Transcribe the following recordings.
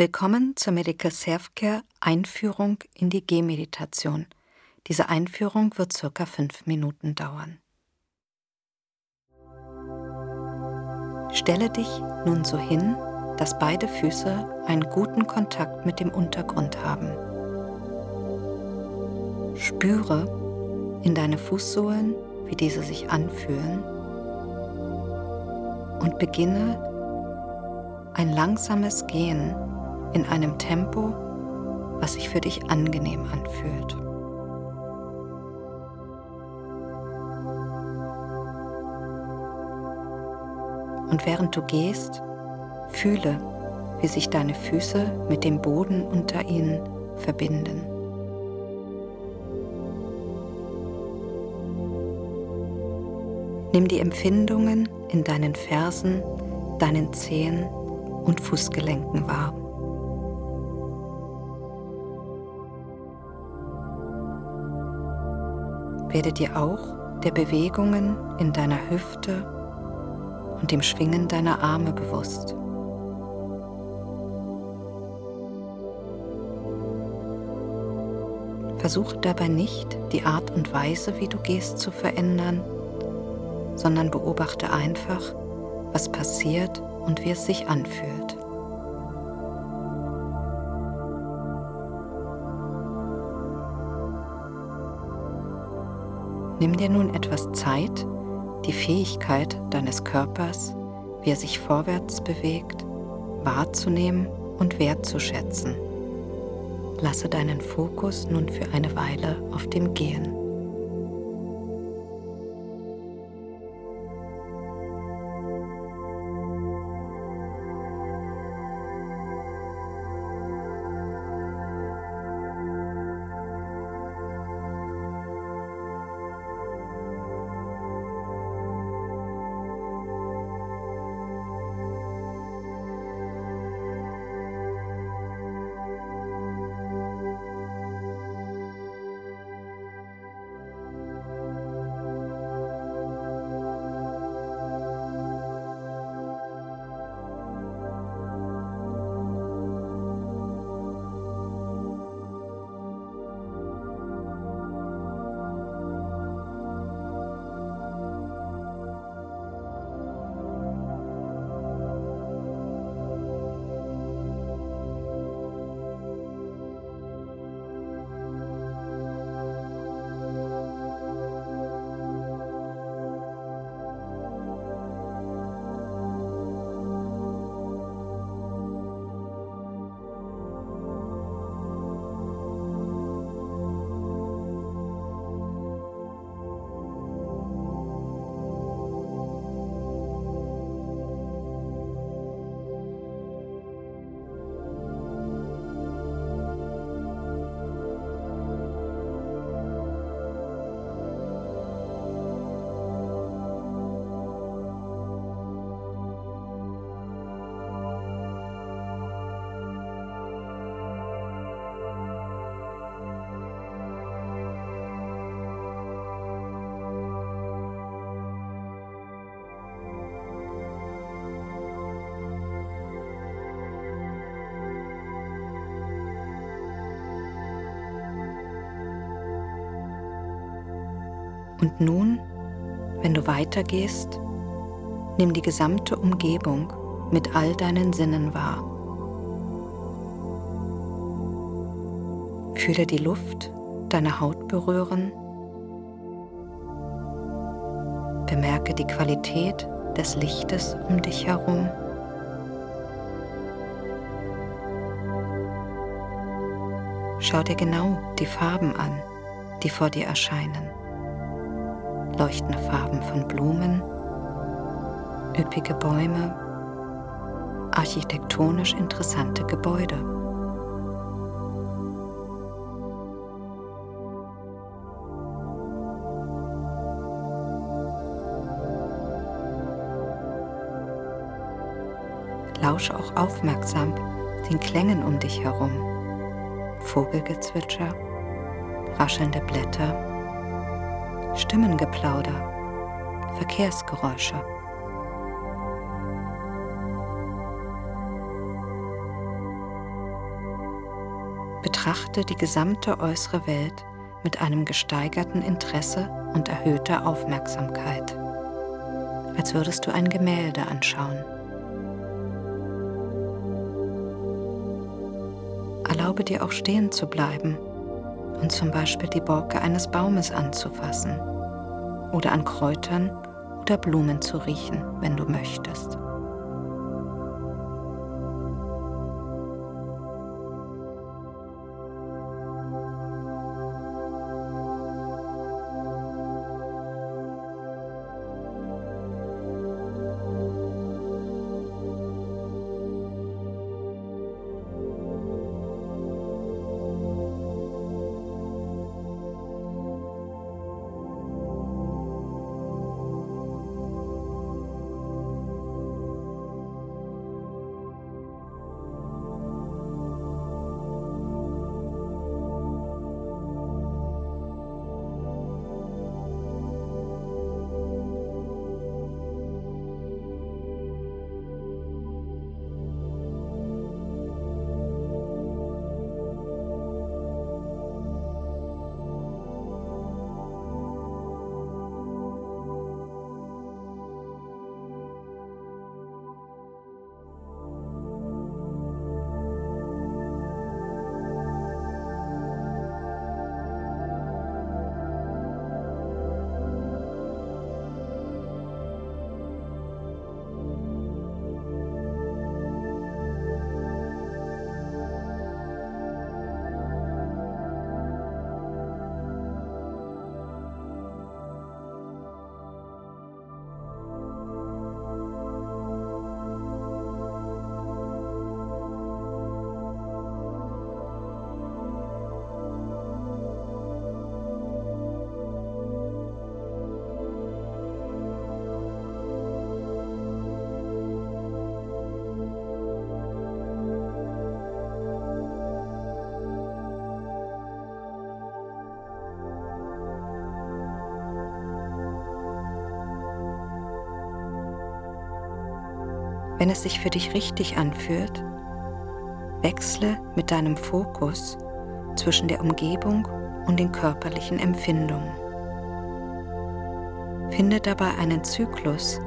Willkommen zur Medical Self-Care Einführung in die Gehmeditation. Diese Einführung wird circa fünf Minuten dauern. Stelle dich nun so hin, dass beide Füße einen guten Kontakt mit dem Untergrund haben. Spüre in deine Fußsohlen, wie diese sich anfühlen und beginne ein langsames Gehen in einem Tempo, was sich für dich angenehm anfühlt. Und während du gehst, fühle, wie sich deine Füße mit dem Boden unter ihnen verbinden. Nimm die Empfindungen in deinen Fersen, deinen Zehen und Fußgelenken wahr. Werde dir auch der Bewegungen in deiner Hüfte und dem Schwingen deiner Arme bewusst. Versuche dabei nicht, die Art und Weise, wie du gehst, zu verändern, sondern beobachte einfach, was passiert und wie es sich anfühlt. Nimm dir nun etwas Zeit, die Fähigkeit deines Körpers, wie er sich vorwärts bewegt, wahrzunehmen und wertzuschätzen. Lasse deinen Fokus nun für eine Weile auf dem Gehen. Und nun, wenn du weitergehst, nimm die gesamte Umgebung mit all deinen Sinnen wahr. Fühle die Luft deine Haut berühren. Bemerke die Qualität des Lichtes um dich herum. Schau dir genau die Farben an, die vor dir erscheinen leuchtende Farben von Blumen, üppige Bäume, architektonisch interessante Gebäude. Lausche auch aufmerksam den Klängen um dich herum. Vogelgezwitscher, raschelnde Blätter, Stimmengeplauder, Verkehrsgeräusche. Betrachte die gesamte äußere Welt mit einem gesteigerten Interesse und erhöhter Aufmerksamkeit, als würdest du ein Gemälde anschauen. Erlaube dir auch stehen zu bleiben und zum Beispiel die Borke eines Baumes anzufassen oder an Kräutern oder Blumen zu riechen, wenn du möchtest. Wenn es sich für dich richtig anfühlt, wechsle mit deinem Fokus zwischen der Umgebung und den körperlichen Empfindungen. Finde dabei einen Zyklus,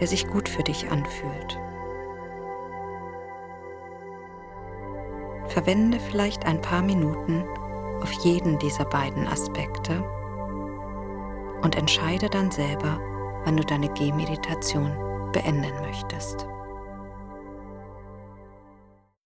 der sich gut für dich anfühlt. Verwende vielleicht ein paar Minuten auf jeden dieser beiden Aspekte und entscheide dann selber, wann du deine Gehmeditation beenden möchtest.